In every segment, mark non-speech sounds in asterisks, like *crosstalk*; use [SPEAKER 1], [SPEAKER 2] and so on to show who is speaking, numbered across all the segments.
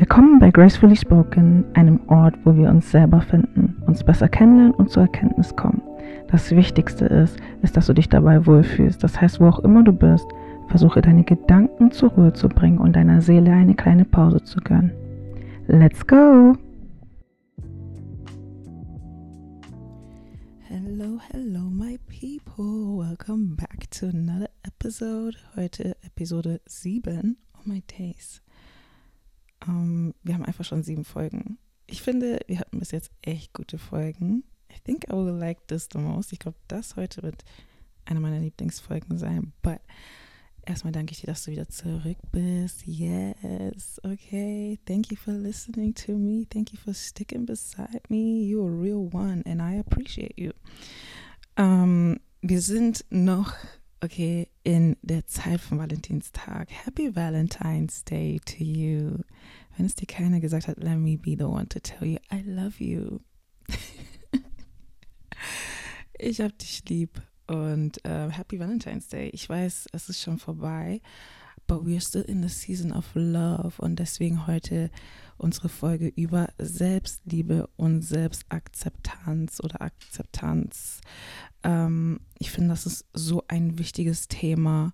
[SPEAKER 1] Willkommen bei Gracefully Spoken, einem Ort, wo wir uns selber finden, uns besser kennenlernen und zur Erkenntnis kommen. Das Wichtigste ist, ist, dass du dich dabei wohlfühlst. Das heißt, wo auch immer du bist, versuche deine Gedanken zur Ruhe zu bringen und deiner Seele eine kleine Pause zu gönnen. Let's go!
[SPEAKER 2] Hello, hello, my people. Welcome back to another episode. Heute Episode 7. Oh my days. Ähm, wir haben einfach schon sieben Folgen. Ich finde, wir hatten bis jetzt echt gute Folgen. I think I will like this the most. Ich glaube, das heute wird eine meiner Lieblingsfolgen sein. But erstmal danke ich dir, dass du wieder zurück bist. Yes, okay. Thank you for listening to me. Thank you for sticking beside me. You're a real one and I appreciate you. Ähm, wir sind noch okay, in der Zeit von Valentinstag. Happy Valentine's Day to you. Wenn es dir keiner gesagt hat, let me be the one to tell you, I love you. *laughs* ich hab dich lieb und uh, Happy Valentine's Day. Ich weiß, es ist schon vorbei, but we're still in the season of love und deswegen heute unsere Folge über Selbstliebe und Selbstakzeptanz oder Akzeptanz. Ähm, ich finde, das ist so ein wichtiges Thema.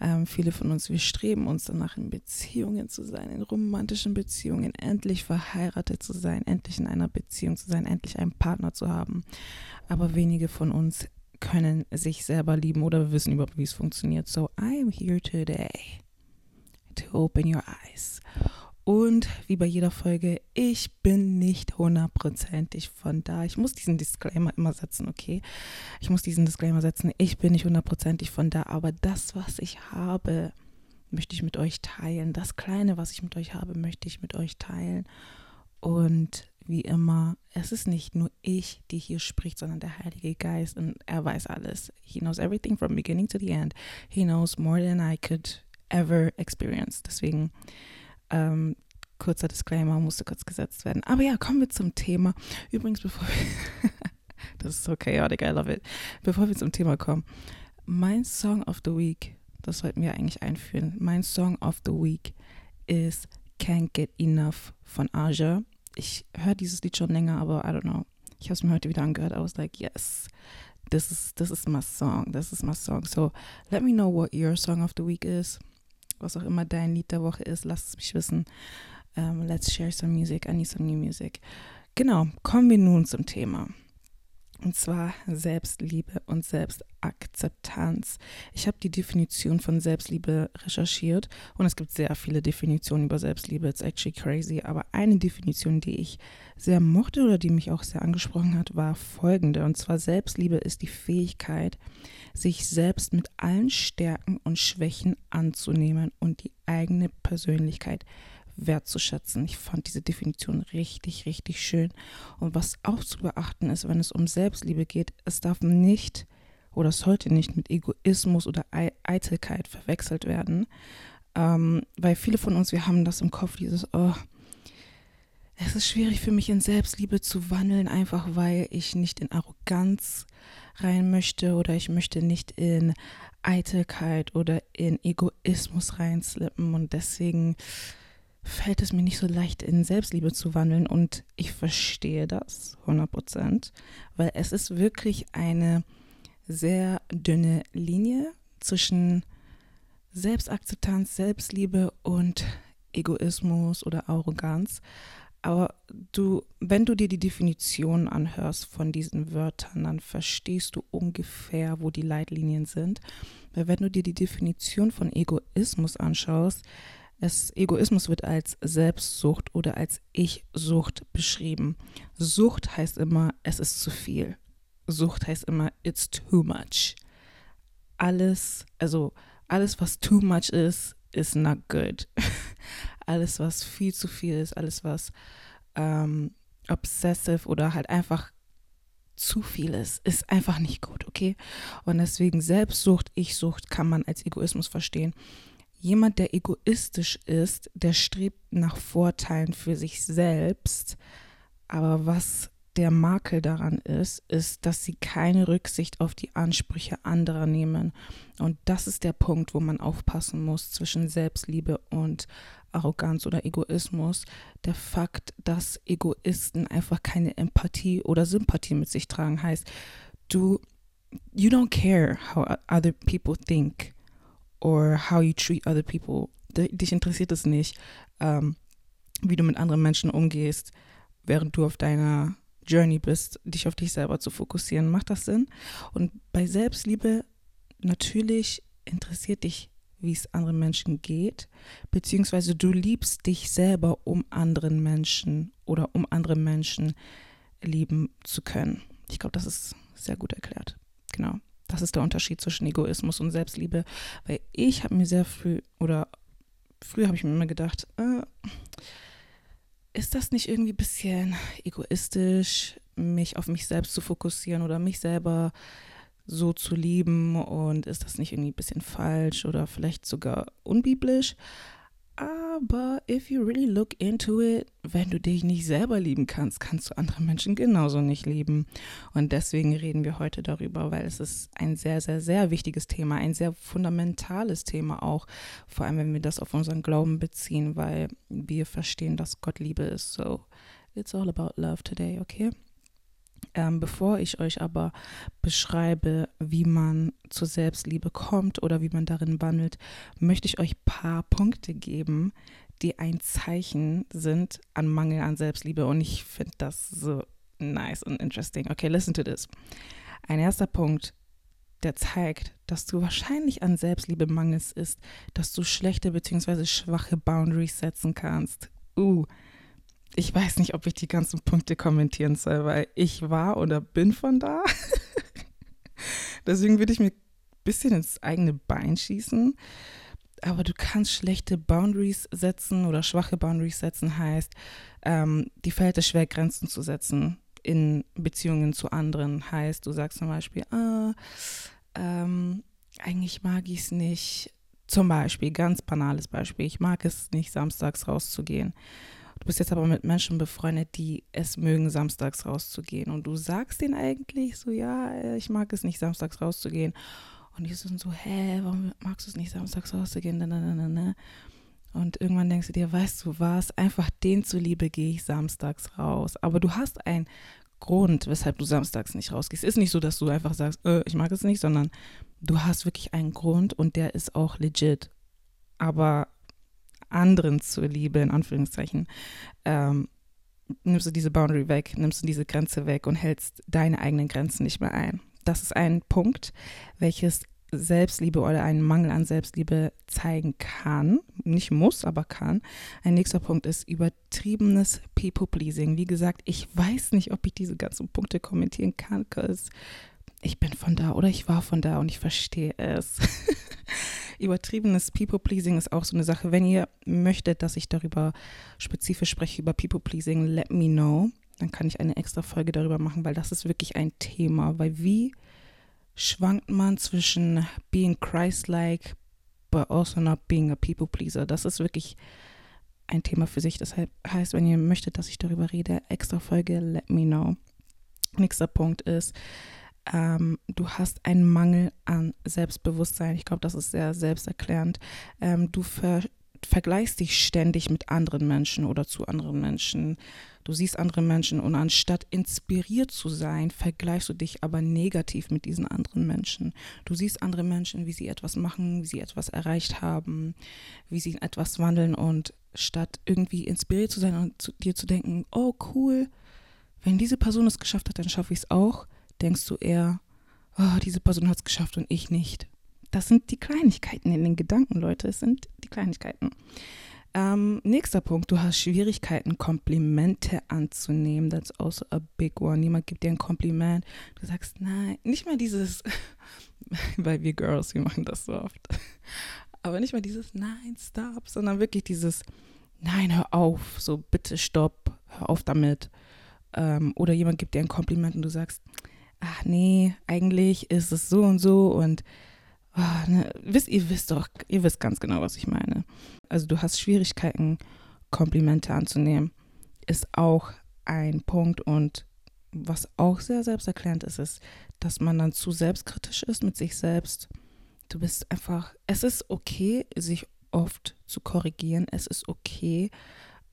[SPEAKER 2] Ähm, viele von uns, wir streben uns danach, in Beziehungen zu sein, in romantischen Beziehungen, endlich verheiratet zu sein, endlich in einer Beziehung zu sein, endlich einen Partner zu haben. Aber wenige von uns können sich selber lieben oder wissen überhaupt, wie es funktioniert. So, I am here today to open your eyes und wie bei jeder Folge, ich bin nicht hundertprozentig von da. Ich muss diesen Disclaimer immer setzen, okay? Ich muss diesen Disclaimer setzen. Ich bin nicht hundertprozentig von da, aber das, was ich habe, möchte ich mit euch teilen. Das Kleine, was ich mit euch habe, möchte ich mit euch teilen. Und wie immer, es ist nicht nur ich, die hier spricht, sondern der Heilige Geist und er weiß alles. He knows everything from beginning to the end. He knows more than I could ever experience. Deswegen ähm, kurzer Disclaimer musste kurz gesetzt werden. Aber ja, kommen wir zum Thema. Übrigens, bevor wir. *laughs* das ist so chaotic, I love it. Bevor wir zum Thema kommen. Mein Song of the Week, das sollten wir eigentlich einführen. Mein Song of the Week ist Can't Get Enough von Aja. Ich höre dieses Lied schon länger, aber I don't know. Ich habe es mir heute wieder angehört. I was like, yes, this is, this is my song. This is my song. So let me know what your song of the week is was auch immer dein Lied der Woche ist, lass es mich wissen. Um, ähm, let's share some music. I need some new music. Genau, kommen wir nun zum Thema. Und zwar Selbstliebe und Selbstakzeptanz. Ich habe die Definition von Selbstliebe recherchiert und es gibt sehr viele Definitionen über Selbstliebe. It's actually crazy. Aber eine Definition, die ich sehr mochte oder die mich auch sehr angesprochen hat, war folgende. Und zwar Selbstliebe ist die Fähigkeit, sich selbst mit allen Stärken und Schwächen anzunehmen und die eigene Persönlichkeit wertzuschätzen. Ich fand diese Definition richtig, richtig schön. Und was auch zu beachten ist, wenn es um Selbstliebe geht, es darf nicht oder sollte nicht mit Egoismus oder Eitelkeit verwechselt werden. Ähm, weil viele von uns, wir haben das im Kopf, dieses, oh, es ist schwierig für mich in Selbstliebe zu wandeln, einfach weil ich nicht in Arroganz rein möchte oder ich möchte nicht in Eitelkeit oder in Egoismus reinslippen und deswegen fällt es mir nicht so leicht, in Selbstliebe zu wandeln und ich verstehe das 100 Prozent, weil es ist wirklich eine sehr dünne Linie zwischen Selbstakzeptanz, Selbstliebe und Egoismus oder Arroganz. Aber du, wenn du dir die Definition anhörst von diesen Wörtern, dann verstehst du ungefähr, wo die Leitlinien sind. Weil wenn du dir die Definition von Egoismus anschaust, es, Egoismus wird als Selbstsucht oder als Ich-Sucht beschrieben. Sucht heißt immer, es ist zu viel. Sucht heißt immer, it's too much. Alles, also alles, was too much ist, is not good. *laughs* alles, was viel zu viel ist, alles, was ähm, obsessive oder halt einfach zu viel ist, ist einfach nicht gut, okay? Und deswegen Selbstsucht, Ich-Sucht kann man als Egoismus verstehen jemand, der egoistisch ist, der strebt nach Vorteilen für sich selbst. Aber was der Makel daran ist, ist, dass sie keine Rücksicht auf die Ansprüche anderer nehmen. Und das ist der Punkt, wo man aufpassen muss zwischen Selbstliebe und Arroganz oder Egoismus der Fakt, dass Egoisten einfach keine Empathie oder Sympathie mit sich tragen. Heißt, du, you don't care how other people think or how you treat other people. Dich interessiert es nicht, ähm, wie du mit anderen Menschen umgehst, während du auf deiner Journey bist, dich auf dich selber zu fokussieren. Macht das Sinn? Und bei Selbstliebe natürlich interessiert dich, wie es anderen Menschen geht, beziehungsweise du liebst dich selber, um anderen Menschen oder um andere Menschen lieben zu können. Ich glaube, das ist sehr gut erklärt. Genau. Das ist der Unterschied zwischen Egoismus und Selbstliebe, weil ich habe mir sehr früh oder früher habe ich mir immer gedacht, äh, ist das nicht irgendwie ein bisschen egoistisch, mich auf mich selbst zu fokussieren oder mich selber so zu lieben und ist das nicht irgendwie ein bisschen falsch oder vielleicht sogar unbiblisch? Aber if you really look into it, wenn du dich nicht selber lieben kannst, kannst du andere Menschen genauso nicht lieben. Und deswegen reden wir heute darüber, weil es ist ein sehr, sehr, sehr wichtiges Thema, ein sehr fundamentales Thema auch, vor allem wenn wir das auf unseren Glauben beziehen, weil wir verstehen, dass Gott Liebe ist. So, it's all about love today, okay? Ähm, bevor ich euch aber beschreibe, wie man zur Selbstliebe kommt oder wie man darin wandelt, möchte ich euch ein paar Punkte geben, die ein Zeichen sind an Mangel an Selbstliebe. Und ich finde das so nice und interesting. Okay, listen to this. Ein erster Punkt, der zeigt, dass du wahrscheinlich an Selbstliebe mangelst, ist, dass du schlechte bzw. schwache Boundaries setzen kannst. Uh, ich weiß nicht, ob ich die ganzen Punkte kommentieren soll, weil ich war oder bin von da. *laughs* Deswegen würde ich mir ein bisschen ins eigene Bein schießen. Aber du kannst schlechte Boundaries setzen oder schwache Boundaries setzen, heißt, ähm, die fällt es schwer, Grenzen zu setzen in Beziehungen zu anderen. Heißt, du sagst zum Beispiel, ah, ähm, eigentlich mag ich es nicht. Zum Beispiel, ganz banales Beispiel, ich mag es nicht, samstags rauszugehen. Du bist jetzt aber mit Menschen befreundet, die es mögen, samstags rauszugehen. Und du sagst denen eigentlich so, ja, äh, ich mag es nicht, samstags rauszugehen. Und die sind so, hä, warum magst du es nicht, samstags rauszugehen? Und irgendwann denkst du dir, weißt du was, einfach den zuliebe gehe ich samstags raus. Aber du hast einen Grund, weshalb du samstags nicht rausgehst. Ist nicht so, dass du einfach sagst, äh, ich mag es nicht, sondern du hast wirklich einen Grund und der ist auch legit. Aber anderen zur Liebe, in Anführungszeichen, ähm, nimmst du diese Boundary weg, nimmst du diese Grenze weg und hältst deine eigenen Grenzen nicht mehr ein. Das ist ein Punkt, welches Selbstliebe oder einen Mangel an Selbstliebe zeigen kann, nicht muss, aber kann. Ein nächster Punkt ist übertriebenes People-Pleasing. Wie gesagt, ich weiß nicht, ob ich diese ganzen Punkte kommentieren kann, because ich bin von da oder ich war von da und ich verstehe es. *laughs* Übertriebenes People-Pleasing ist auch so eine Sache. Wenn ihr möchtet, dass ich darüber spezifisch spreche, über People-Pleasing, let me know. Dann kann ich eine extra Folge darüber machen, weil das ist wirklich ein Thema. Weil wie schwankt man zwischen being Christ-like, but also not being a People-Pleaser? Das ist wirklich ein Thema für sich. Das heißt, wenn ihr möchtet, dass ich darüber rede, extra Folge, let me know. Nächster Punkt ist, ähm, du hast einen Mangel an Selbstbewusstsein. Ich glaube, das ist sehr selbsterklärend. Ähm, du ver vergleichst dich ständig mit anderen Menschen oder zu anderen Menschen. Du siehst andere Menschen und anstatt inspiriert zu sein, vergleichst du dich aber negativ mit diesen anderen Menschen. Du siehst andere Menschen, wie sie etwas machen, wie sie etwas erreicht haben, wie sie etwas wandeln und statt irgendwie inspiriert zu sein und zu dir zu denken, oh cool, wenn diese Person es geschafft hat, dann schaffe ich es auch, denkst du eher, oh, diese Person hat es geschafft und ich nicht. Das sind die Kleinigkeiten in den Gedanken, Leute. Es sind die Kleinigkeiten. Ähm, nächster Punkt, du hast Schwierigkeiten, Komplimente anzunehmen. That's also a big one. Niemand gibt dir ein Kompliment. Du sagst, nein, nicht mal dieses, *laughs* weil wir Girls, wir machen das so oft. Aber nicht mal dieses Nein, stop, sondern wirklich dieses Nein, hör auf, so bitte stopp, hör auf damit. Ähm, oder jemand gibt dir ein Kompliment und du sagst, ach nee, eigentlich ist es so und so und oh, ne, wisst, ihr wisst doch, ihr wisst ganz genau, was ich meine. Also du hast Schwierigkeiten, Komplimente anzunehmen, ist auch ein Punkt und was auch sehr selbsterklärend ist, ist, dass man dann zu selbstkritisch ist mit sich selbst. Du bist einfach, es ist okay, sich oft zu korrigieren. Es ist okay,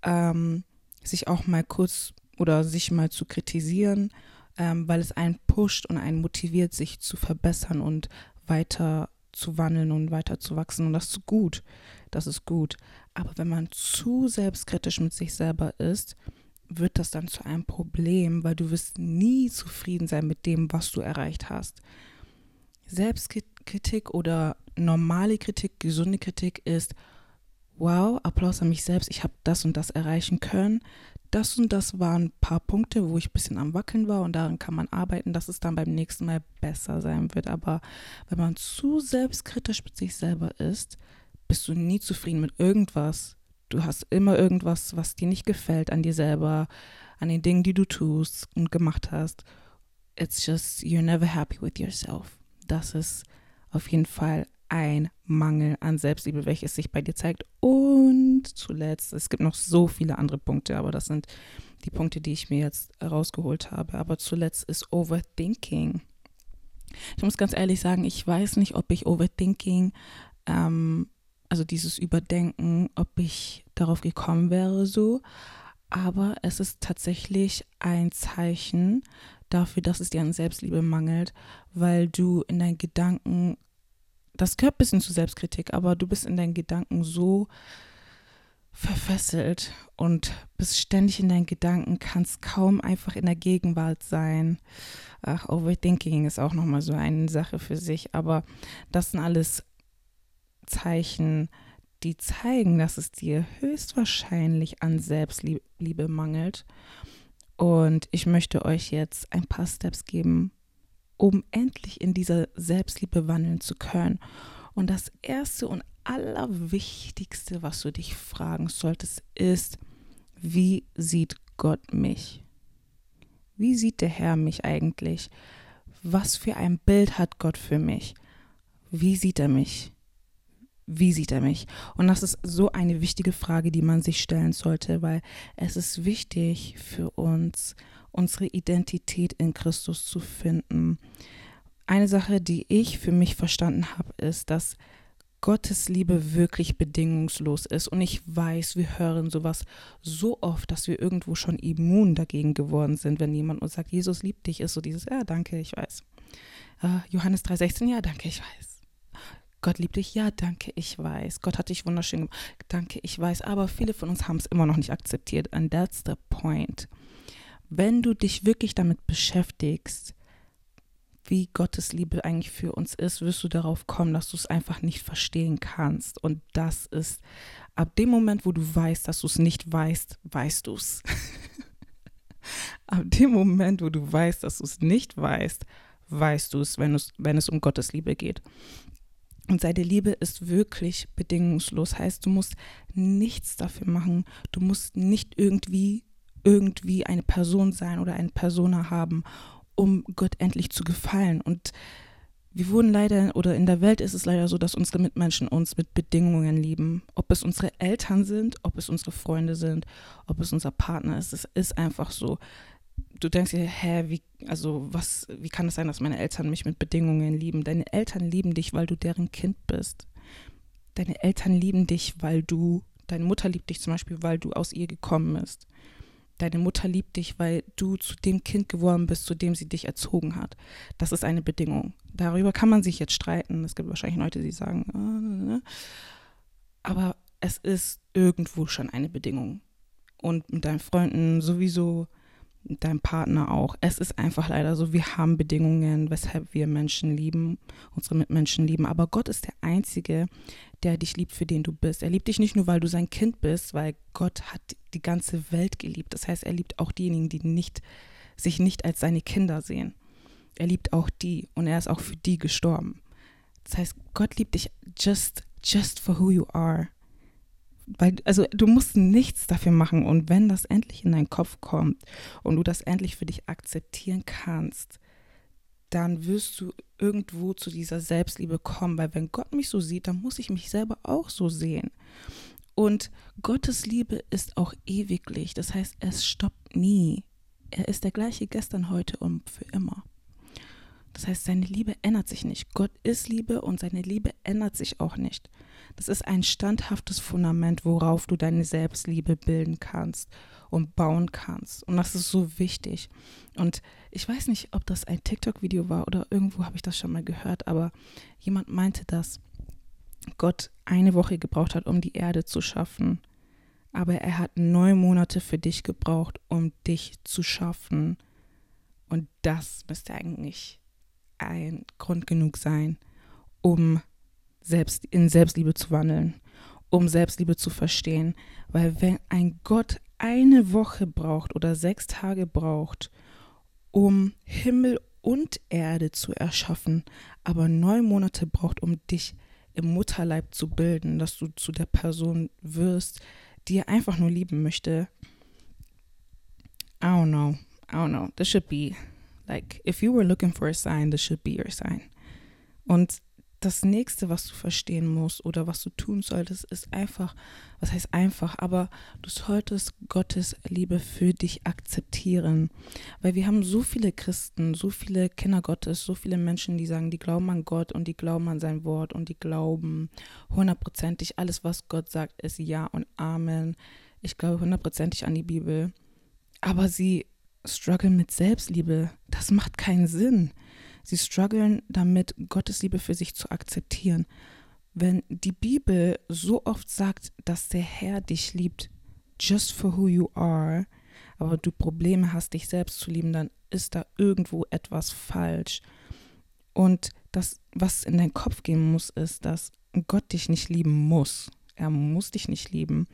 [SPEAKER 2] ähm, sich auch mal kurz oder sich mal zu kritisieren, ähm, weil es einen pusht und einen motiviert, sich zu verbessern und weiter zu wandeln und weiter zu wachsen. Und das ist gut. Das ist gut. Aber wenn man zu selbstkritisch mit sich selber ist, wird das dann zu einem Problem, weil du wirst nie zufrieden sein mit dem, was du erreicht hast. Selbstkritik oder normale Kritik, gesunde Kritik ist, wow, Applaus an mich selbst, ich habe das und das erreichen können. Das und das waren ein paar Punkte, wo ich ein bisschen am Wackeln war und daran kann man arbeiten, dass es dann beim nächsten Mal besser sein wird. Aber wenn man zu selbstkritisch mit sich selber ist, bist du nie zufrieden mit irgendwas. Du hast immer irgendwas, was dir nicht gefällt an dir selber, an den Dingen, die du tust und gemacht hast. It's just, you're never happy with yourself. Das ist auf jeden Fall ein Mangel an Selbstliebe, welches sich bei dir zeigt. Und zuletzt, es gibt noch so viele andere Punkte, aber das sind die Punkte, die ich mir jetzt rausgeholt habe. Aber zuletzt ist Overthinking. Ich muss ganz ehrlich sagen, ich weiß nicht, ob ich Overthinking, ähm, also dieses Überdenken, ob ich darauf gekommen wäre so. Aber es ist tatsächlich ein Zeichen dafür, dass es dir an Selbstliebe mangelt, weil du in deinen Gedanken das gehört ein bisschen zu Selbstkritik, aber du bist in deinen Gedanken so verfesselt und bist ständig in deinen Gedanken, kannst kaum einfach in der Gegenwart sein. Ach, Overthinking ist auch nochmal so eine Sache für sich, aber das sind alles Zeichen, die zeigen, dass es dir höchstwahrscheinlich an Selbstliebe mangelt. Und ich möchte euch jetzt ein paar Steps geben, um endlich in dieser Selbstliebe wandeln zu können. Und das Erste und Allerwichtigste, was du dich fragen solltest, ist, wie sieht Gott mich? Wie sieht der Herr mich eigentlich? Was für ein Bild hat Gott für mich? Wie sieht er mich? Wie sieht er mich? Und das ist so eine wichtige Frage, die man sich stellen sollte, weil es ist wichtig für uns, unsere Identität in Christus zu finden. Eine Sache, die ich für mich verstanden habe, ist, dass Gottes Liebe wirklich bedingungslos ist. Und ich weiß, wir hören sowas so oft, dass wir irgendwo schon immun dagegen geworden sind, wenn jemand uns sagt, Jesus liebt dich, ist so dieses, ja, danke, ich weiß. Uh, Johannes 3,16, ja, danke, ich weiß. Gott liebt dich, ja, danke, ich weiß. Gott hat dich wunderschön gemacht, danke, ich weiß. Aber viele von uns haben es immer noch nicht akzeptiert. And that's the point wenn du dich wirklich damit beschäftigst, wie Gottes Liebe eigentlich für uns ist, wirst du darauf kommen, dass du es einfach nicht verstehen kannst. Und das ist ab dem Moment, wo du weißt, dass du es nicht weißt, weißt du es. *laughs* ab dem Moment, wo du weißt, dass du es nicht weißt, weißt du es, wenn, wenn es um Gottes Liebe geht. Und seine Liebe ist wirklich bedingungslos. Heißt, du musst nichts dafür machen. Du musst nicht irgendwie irgendwie eine Person sein oder eine Persona haben, um Gott endlich zu gefallen. Und wir wurden leider, oder in der Welt ist es leider so, dass unsere Mitmenschen uns mit Bedingungen lieben. Ob es unsere Eltern sind, ob es unsere Freunde sind, ob es unser Partner ist. Es ist einfach so. Du denkst dir, hä, wie, also was, wie kann es sein, dass meine Eltern mich mit Bedingungen lieben? Deine Eltern lieben dich, weil du deren Kind bist. Deine Eltern lieben dich, weil du, deine Mutter liebt dich zum Beispiel, weil du aus ihr gekommen bist. Deine Mutter liebt dich, weil du zu dem Kind geworden bist, zu dem sie dich erzogen hat. Das ist eine Bedingung. Darüber kann man sich jetzt streiten. Es gibt wahrscheinlich Leute, die sagen, ah, ne, ne. aber es ist irgendwo schon eine Bedingung. Und mit deinen Freunden sowieso, deinem Partner auch. Es ist einfach leider so, wir haben Bedingungen, weshalb wir Menschen lieben, unsere Mitmenschen lieben. Aber Gott ist der Einzige, der dich liebt, für den du bist. Er liebt dich nicht nur, weil du sein Kind bist, weil Gott hat die ganze Welt geliebt. Das heißt, er liebt auch diejenigen, die nicht, sich nicht als seine Kinder sehen. Er liebt auch die und er ist auch für die gestorben. Das heißt, Gott liebt dich just, just for who you are weil, also du musst nichts dafür machen und wenn das endlich in deinen Kopf kommt und du das endlich für dich akzeptieren kannst, dann wirst du irgendwo zu dieser Selbstliebe kommen, weil wenn Gott mich so sieht, dann muss ich mich selber auch so sehen. Und Gottes Liebe ist auch ewiglich, das heißt, es stoppt nie. Er ist der gleiche gestern, heute und für immer. Das heißt, seine Liebe ändert sich nicht. Gott ist Liebe und seine Liebe ändert sich auch nicht. Das ist ein standhaftes Fundament, worauf du deine Selbstliebe bilden kannst und bauen kannst. Und das ist so wichtig. Und ich weiß nicht, ob das ein TikTok-Video war oder irgendwo habe ich das schon mal gehört, aber jemand meinte, dass Gott eine Woche gebraucht hat, um die Erde zu schaffen. Aber er hat neun Monate für dich gebraucht, um dich zu schaffen. Und das müsste eigentlich ein Grund genug sein, um selbst in Selbstliebe zu wandeln, um Selbstliebe zu verstehen. Weil wenn ein Gott eine Woche braucht oder sechs Tage braucht, um Himmel und Erde zu erschaffen, aber neun Monate braucht, um dich im Mutterleib zu bilden, dass du zu der Person wirst, die er einfach nur lieben möchte. I don't know. I don't know. This should be like, if you were looking for a sign, this should be your sign. Und das nächste, was du verstehen musst oder was du tun solltest, ist einfach, was heißt einfach, aber du solltest Gottes Liebe für dich akzeptieren. Weil wir haben so viele Christen, so viele Kinder Gottes, so viele Menschen, die sagen, die glauben an Gott und die glauben an sein Wort und die glauben hundertprozentig, alles, was Gott sagt, ist Ja und Amen. Ich glaube hundertprozentig an die Bibel. Aber sie strugglen mit Selbstliebe. Das macht keinen Sinn. Sie strugglen damit, Gottes Liebe für sich zu akzeptieren. Wenn die Bibel so oft sagt, dass der Herr dich liebt, just for who you are, aber du Probleme hast, dich selbst zu lieben, dann ist da irgendwo etwas falsch. Und das, was in deinen Kopf gehen muss, ist, dass Gott dich nicht lieben muss. Er muss dich nicht lieben,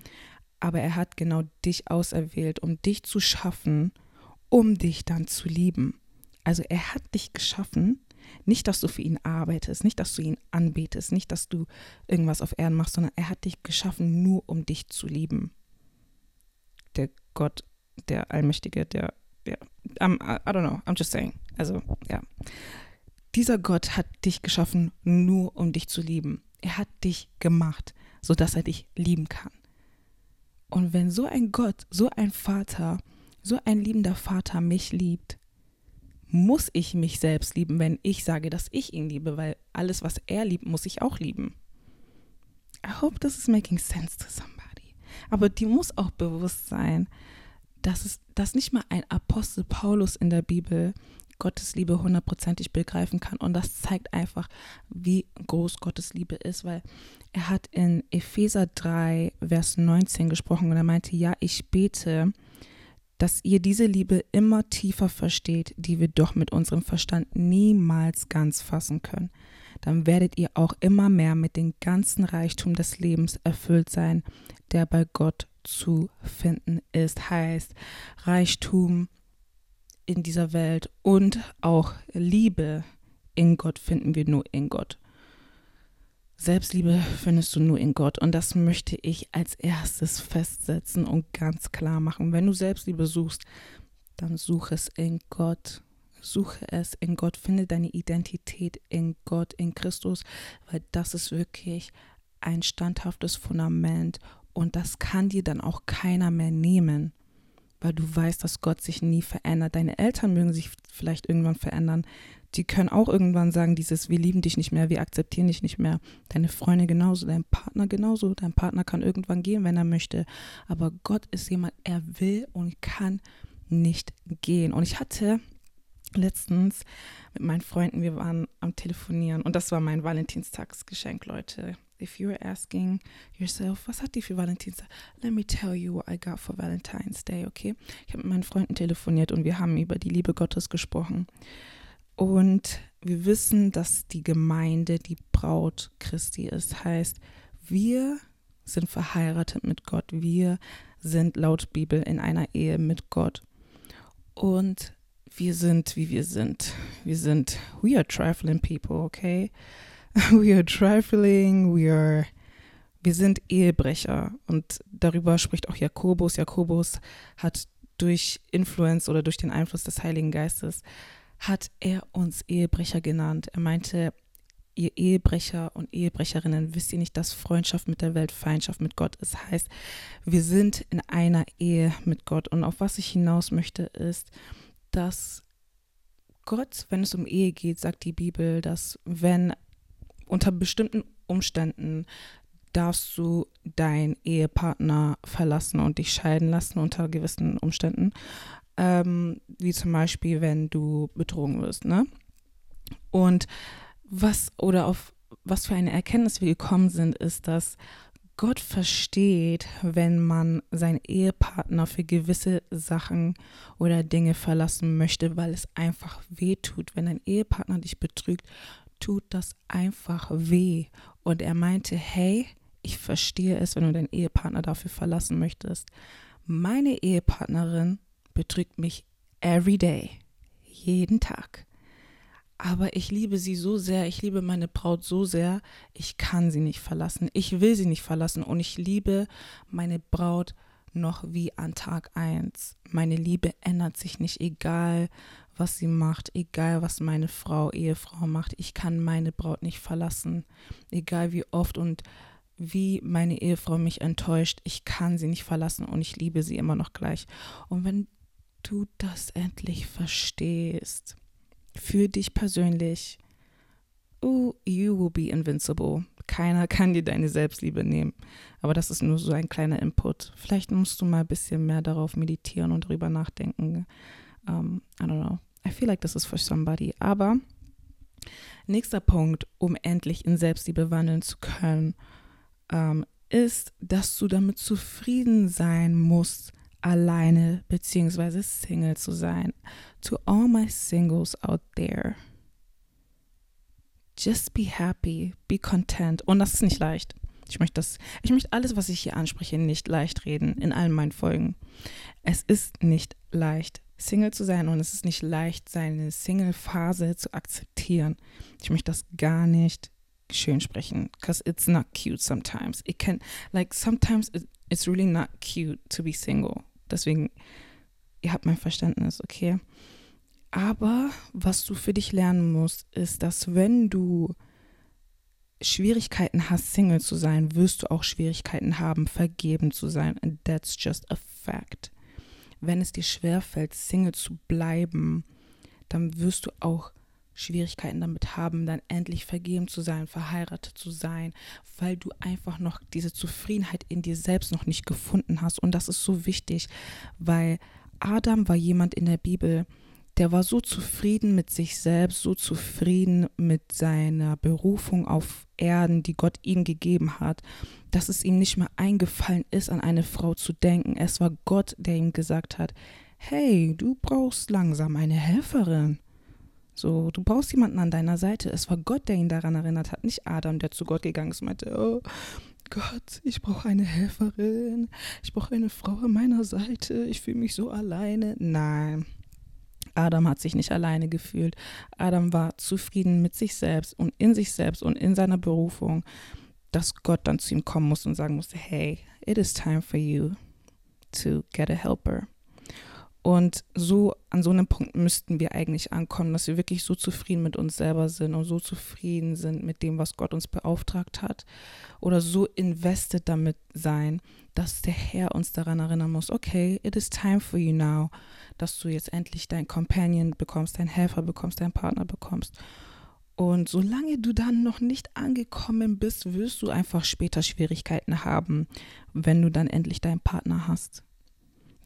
[SPEAKER 2] aber er hat genau dich auserwählt, um dich zu schaffen, um dich dann zu lieben. Also er hat dich geschaffen, nicht, dass du für ihn arbeitest, nicht, dass du ihn anbetest, nicht, dass du irgendwas auf Erden machst, sondern er hat dich geschaffen, nur um dich zu lieben. Der Gott, der Allmächtige, der, der um, I, don't know, I'm just saying. Also, ja. Dieser Gott hat dich geschaffen, nur um dich zu lieben. Er hat dich gemacht, sodass er dich lieben kann. Und wenn so ein Gott, so ein Vater, so ein liebender Vater mich liebt, muss ich mich selbst lieben, wenn ich sage, dass ich ihn liebe, weil alles, was er liebt, muss ich auch lieben. I hope this is making sense to somebody. Aber die muss auch bewusst sein, dass es, dass nicht mal ein Apostel Paulus in der Bibel Gottes Liebe hundertprozentig begreifen kann. Und das zeigt einfach, wie groß Gottes Liebe ist, weil er hat in Epheser 3, Vers 19 gesprochen und er meinte, ja, ich bete, dass ihr diese Liebe immer tiefer versteht, die wir doch mit unserem Verstand niemals ganz fassen können. Dann werdet ihr auch immer mehr mit dem ganzen Reichtum des Lebens erfüllt sein, der bei Gott zu finden ist. Heißt Reichtum in dieser Welt und auch Liebe in Gott finden wir nur in Gott. Selbstliebe findest du nur in Gott und das möchte ich als erstes festsetzen und ganz klar machen. Wenn du Selbstliebe suchst, dann suche es in Gott. Suche es in Gott, finde deine Identität in Gott, in Christus, weil das ist wirklich ein standhaftes Fundament und das kann dir dann auch keiner mehr nehmen, weil du weißt, dass Gott sich nie verändert. Deine Eltern mögen sich vielleicht irgendwann verändern, die können auch irgendwann sagen, dieses, wir lieben dich nicht mehr, wir akzeptieren dich nicht mehr. Deine Freunde genauso, dein Partner genauso. Dein Partner kann irgendwann gehen, wenn er möchte. Aber Gott ist jemand, er will und kann nicht gehen. Und ich hatte letztens mit meinen Freunden, wir waren am Telefonieren und das war mein Valentinstagsgeschenk, Leute. If you're asking yourself, was hat die für Valentinstag? Let me tell you what I got for Valentine's Day, okay? Ich habe mit meinen Freunden telefoniert und wir haben über die Liebe Gottes gesprochen. Und wir wissen, dass die Gemeinde die Braut Christi ist. Heißt, wir sind verheiratet mit Gott. Wir sind laut Bibel in einer Ehe mit Gott. Und wir sind, wie wir sind. Wir sind, we are trifling people, okay? *laughs* We are trifling, we are, wir sind Ehebrecher. Und darüber spricht auch Jakobus. Jakobus hat durch Influence oder durch den Einfluss des Heiligen Geistes hat er uns Ehebrecher genannt. Er meinte, ihr Ehebrecher und Ehebrecherinnen, wisst ihr nicht, dass Freundschaft mit der Welt Feindschaft mit Gott ist? Heißt, wir sind in einer Ehe mit Gott. Und auf was ich hinaus möchte, ist, dass Gott, wenn es um Ehe geht, sagt die Bibel, dass wenn unter bestimmten Umständen darfst du deinen Ehepartner verlassen und dich scheiden lassen unter gewissen Umständen, ähm, wie zum Beispiel, wenn du betrogen wirst, ne? Und was oder auf was für eine Erkenntnis wir gekommen sind, ist, dass Gott versteht, wenn man seinen Ehepartner für gewisse Sachen oder Dinge verlassen möchte, weil es einfach weh tut. Wenn dein Ehepartner dich betrügt, tut das einfach weh. Und er meinte, hey, ich verstehe es, wenn du deinen Ehepartner dafür verlassen möchtest. Meine Ehepartnerin betrügt mich every day, jeden Tag. Aber ich liebe sie so sehr, ich liebe meine Braut so sehr, ich kann sie nicht verlassen. Ich will sie nicht verlassen und ich liebe meine Braut noch wie an Tag 1. Meine Liebe ändert sich nicht, egal was sie macht, egal was meine Frau, Ehefrau macht. Ich kann meine Braut nicht verlassen, egal wie oft und wie meine Ehefrau mich enttäuscht. Ich kann sie nicht verlassen und ich liebe sie immer noch gleich. Und wenn du das endlich verstehst, für dich persönlich, oh, you will be invincible. Keiner kann dir deine Selbstliebe nehmen. Aber das ist nur so ein kleiner Input. Vielleicht musst du mal ein bisschen mehr darauf meditieren und darüber nachdenken. Um, I don't know. I feel like this is for somebody. Aber nächster Punkt, um endlich in Selbstliebe wandeln zu können, um, ist, dass du damit zufrieden sein musst, alleine bzw. Single zu sein. To all my singles out there. Just be happy, be content. Und das ist nicht leicht. Ich möchte das, ich möchte alles, was ich hier anspreche, nicht leicht reden in allen meinen Folgen. Es ist nicht leicht, Single zu sein und es ist nicht leicht, seine Single-Phase zu akzeptieren. Ich möchte das gar nicht schön sprechen, because it's not cute sometimes. It can, like, sometimes it's really not cute to be single. Deswegen, ihr habt mein Verständnis, okay? Aber was du für dich lernen musst, ist, dass wenn du Schwierigkeiten hast, Single zu sein, wirst du auch Schwierigkeiten haben, vergeben zu sein. And that's just a fact. Wenn es dir schwerfällt, Single zu bleiben, dann wirst du auch Schwierigkeiten damit haben, dann endlich vergeben zu sein, verheiratet zu sein, weil du einfach noch diese Zufriedenheit in dir selbst noch nicht gefunden hast. Und das ist so wichtig, weil Adam war jemand in der Bibel, der war so zufrieden mit sich selbst, so zufrieden mit seiner Berufung auf Erden, die Gott ihm gegeben hat, dass es ihm nicht mehr eingefallen ist, an eine Frau zu denken. Es war Gott, der ihm gesagt hat, hey, du brauchst langsam eine Helferin. So, du brauchst jemanden an deiner Seite. Es war Gott, der ihn daran erinnert hat, nicht Adam, der zu Gott gegangen ist und meinte, oh Gott, ich brauche eine Helferin, ich brauche eine Frau an meiner Seite, ich fühle mich so alleine. Nein, Adam hat sich nicht alleine gefühlt. Adam war zufrieden mit sich selbst und in sich selbst und in seiner Berufung, dass Gott dann zu ihm kommen musste und sagen musste, hey, it is time for you to get a helper. Und so an so einem Punkt müssten wir eigentlich ankommen, dass wir wirklich so zufrieden mit uns selber sind und so zufrieden sind mit dem, was Gott uns beauftragt hat oder so invested damit sein, dass der Herr uns daran erinnern muss, okay, it is time for you now, dass du jetzt endlich deinen Companion bekommst, deinen Helfer bekommst, deinen Partner bekommst. Und solange du dann noch nicht angekommen bist, wirst du einfach später Schwierigkeiten haben, wenn du dann endlich deinen Partner hast.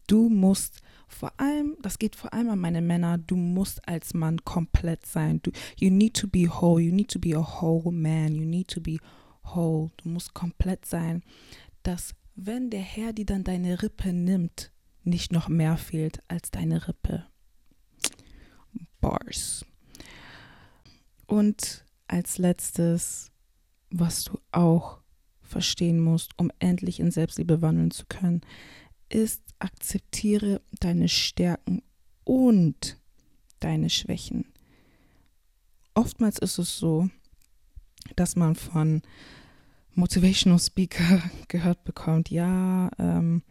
[SPEAKER 2] Du musst vor allem, das geht vor allem an meine Männer, du musst als Mann komplett sein. Du, you need to be whole, you need to be a whole man, you need to be whole. Du musst komplett sein, dass wenn der Herr dir dann deine Rippe nimmt, nicht noch mehr fehlt als deine Rippe. Bars. Und als letztes, was du auch verstehen musst, um endlich in Selbstliebe wandeln zu können, ist, akzeptiere deine Stärken und deine Schwächen. Oftmals ist es so, dass man von Motivational Speaker *laughs* gehört bekommt, ja, ähm,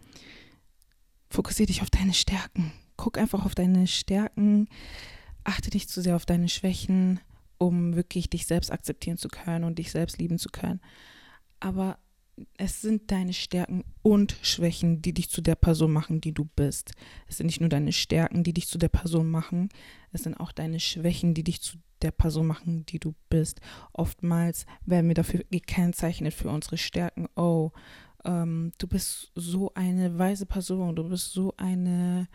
[SPEAKER 2] fokussiere dich auf deine Stärken. Guck einfach auf deine Stärken, achte nicht zu sehr auf deine Schwächen, um wirklich dich selbst akzeptieren zu können und dich selbst lieben zu können. Aber es sind deine Stärken und Schwächen, die dich zu der Person machen, die du bist. Es sind nicht nur deine Stärken, die dich zu der Person machen, es sind auch deine Schwächen, die dich zu der Person machen, die du bist. Oftmals werden wir dafür gekennzeichnet für unsere Stärken. Oh, ähm, du bist so eine weise Person, du bist so eine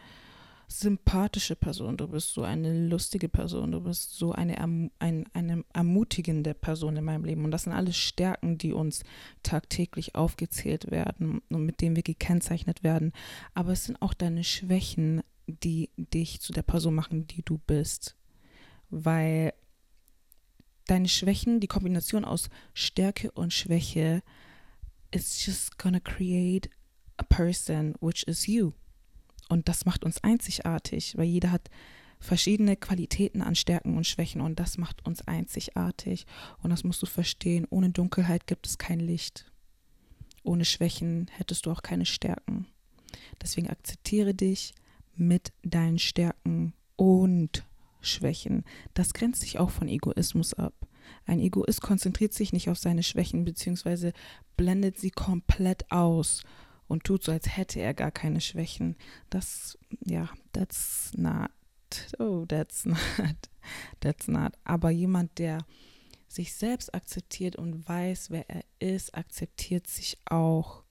[SPEAKER 2] sympathische Person, du bist so eine lustige Person, du bist so eine, ein, eine ermutigende Person in meinem Leben. Und das sind alles Stärken, die uns tagtäglich aufgezählt werden und mit denen wir gekennzeichnet werden. Aber es sind auch deine Schwächen, die dich zu der Person machen, die du bist. Weil deine Schwächen, die Kombination aus Stärke und Schwäche, it's just gonna create a person which is you. Und das macht uns einzigartig, weil jeder hat verschiedene Qualitäten an Stärken und Schwächen und das macht uns einzigartig. Und das musst du verstehen. Ohne Dunkelheit gibt es kein Licht. Ohne Schwächen hättest du auch keine Stärken. Deswegen akzeptiere dich mit deinen Stärken und Schwächen. Das grenzt sich auch von Egoismus ab. Ein Egoist konzentriert sich nicht auf seine Schwächen bzw. blendet sie komplett aus und tut so, als hätte er gar keine Schwächen. Das, ja, that's not, oh, that's not, *laughs* that's not. Aber jemand, der sich selbst akzeptiert und weiß, wer er ist, akzeptiert sich auch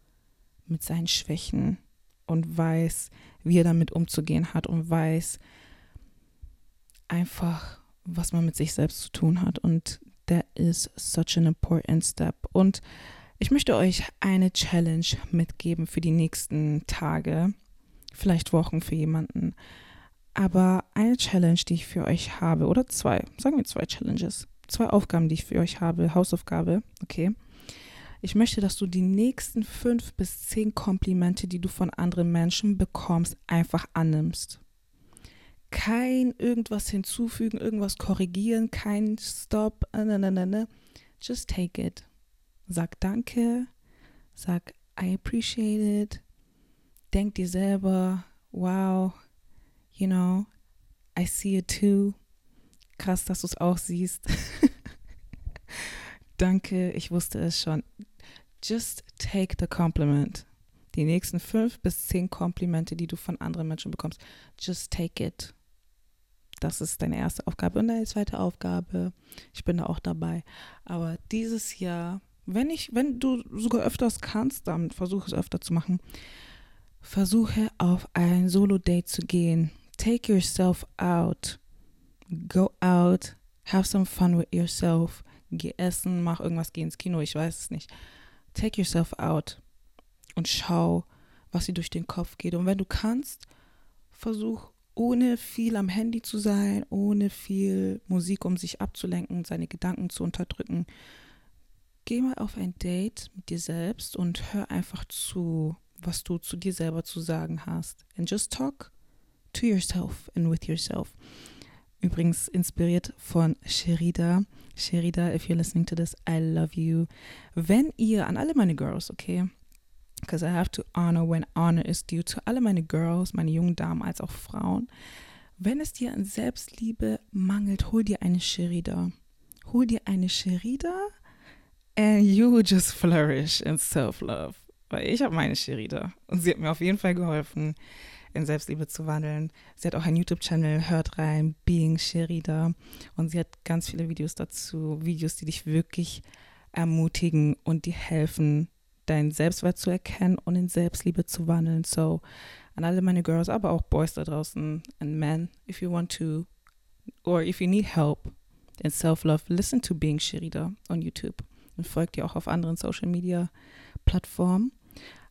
[SPEAKER 2] mit seinen Schwächen und weiß, wie er damit umzugehen hat und weiß einfach, was man mit sich selbst zu tun hat. Und that is such an important step. Und ich möchte euch eine Challenge mitgeben für die nächsten Tage, vielleicht Wochen für jemanden. Aber eine Challenge, die ich für euch habe, oder zwei, sagen wir zwei Challenges, zwei Aufgaben, die ich für euch habe, Hausaufgabe, okay. Ich möchte, dass du die nächsten fünf bis zehn Komplimente, die du von anderen Menschen bekommst, einfach annimmst. Kein irgendwas hinzufügen, irgendwas korrigieren, kein Stop, ne, ne, ne, ne. Just take it. Sag Danke, sag I appreciate it. Denk dir selber, wow, you know, I see it too. Krass, dass du es auch siehst. *laughs* Danke, ich wusste es schon. Just take the compliment. Die nächsten fünf bis zehn Komplimente, die du von anderen Menschen bekommst, just take it. Das ist deine erste Aufgabe. Und deine zweite Aufgabe, ich bin da auch dabei. Aber dieses Jahr wenn ich, wenn du sogar öfters kannst, dann versuche es öfter zu machen. Versuche auf ein Solo-Date zu gehen. Take yourself out. Go out. Have some fun with yourself. Geh essen, mach irgendwas, geh ins Kino, ich weiß es nicht. Take yourself out und schau, was dir durch den Kopf geht. Und wenn du kannst, versuch ohne viel am Handy zu sein, ohne viel Musik, um sich abzulenken, seine Gedanken zu unterdrücken geh mal auf ein Date mit dir selbst und hör einfach zu, was du zu dir selber zu sagen hast. And just talk to yourself and with yourself. Übrigens inspiriert von Sherida. Sherida, if you're listening to this, I love you. Wenn ihr, an alle meine Girls, okay? Because I have to honor when honor is due. To alle meine Girls, meine jungen Damen als auch Frauen. Wenn es dir an Selbstliebe mangelt, hol dir eine Sherida. Hol dir eine Sherida and you just flourish in self-love. Weil ich habe meine Sherida und sie hat mir auf jeden Fall geholfen, in Selbstliebe zu wandeln. Sie hat auch einen YouTube-Channel, hört rein, Being Sherida. Und sie hat ganz viele Videos dazu, Videos, die dich wirklich ermutigen und dir helfen, deinen Selbstwert zu erkennen und in Selbstliebe zu wandeln. So, an alle meine Girls, aber auch Boys da draußen and men, if you want to, or if you need help in self-love, listen to Being Sherida on YouTube und folgt ihr auch auf anderen Social Media Plattformen.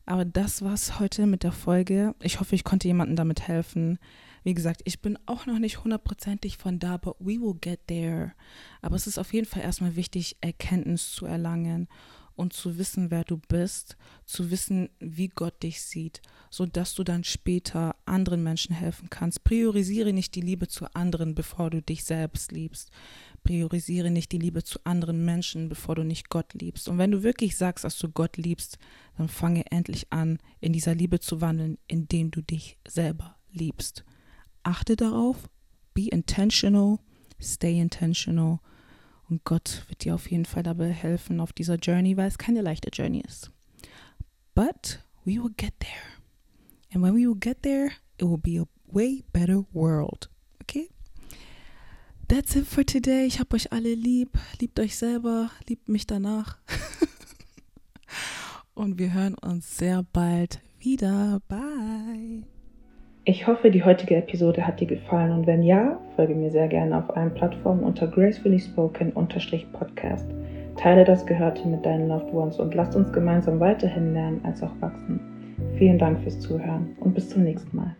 [SPEAKER 2] Aber das war's heute mit der Folge. Ich hoffe, ich konnte jemandem damit helfen. Wie gesagt, ich bin auch noch nicht hundertprozentig von da, but we will get there. Aber es ist auf jeden Fall erstmal wichtig, Erkenntnis zu erlangen und zu wissen, wer du bist, zu wissen, wie Gott dich sieht, sodass du dann später anderen Menschen helfen kannst. Priorisiere nicht die Liebe zu anderen, bevor du dich selbst liebst. Priorisiere nicht die Liebe zu anderen Menschen, bevor du nicht Gott liebst. Und wenn du wirklich sagst, dass du Gott liebst, dann fange endlich an, in dieser Liebe zu wandeln, indem du dich selber liebst. Achte darauf, be intentional, stay intentional. Und Gott wird dir auf jeden Fall dabei helfen auf dieser Journey, weil es keine leichte Journey ist. but we will get there. And when we will get there, it will be a way better world. Okay? That's it for today. Ich hab euch alle lieb. Liebt euch selber. Liebt mich danach. *laughs* Und wir hören uns sehr bald wieder. Bye.
[SPEAKER 1] Ich hoffe, die heutige Episode hat dir gefallen und wenn ja, folge mir sehr gerne auf allen Plattformen unter gracefully spoken podcast. Teile das Gehörte mit deinen Loved Ones und lasst uns gemeinsam weiterhin lernen als auch wachsen. Vielen Dank fürs Zuhören und bis zum nächsten Mal.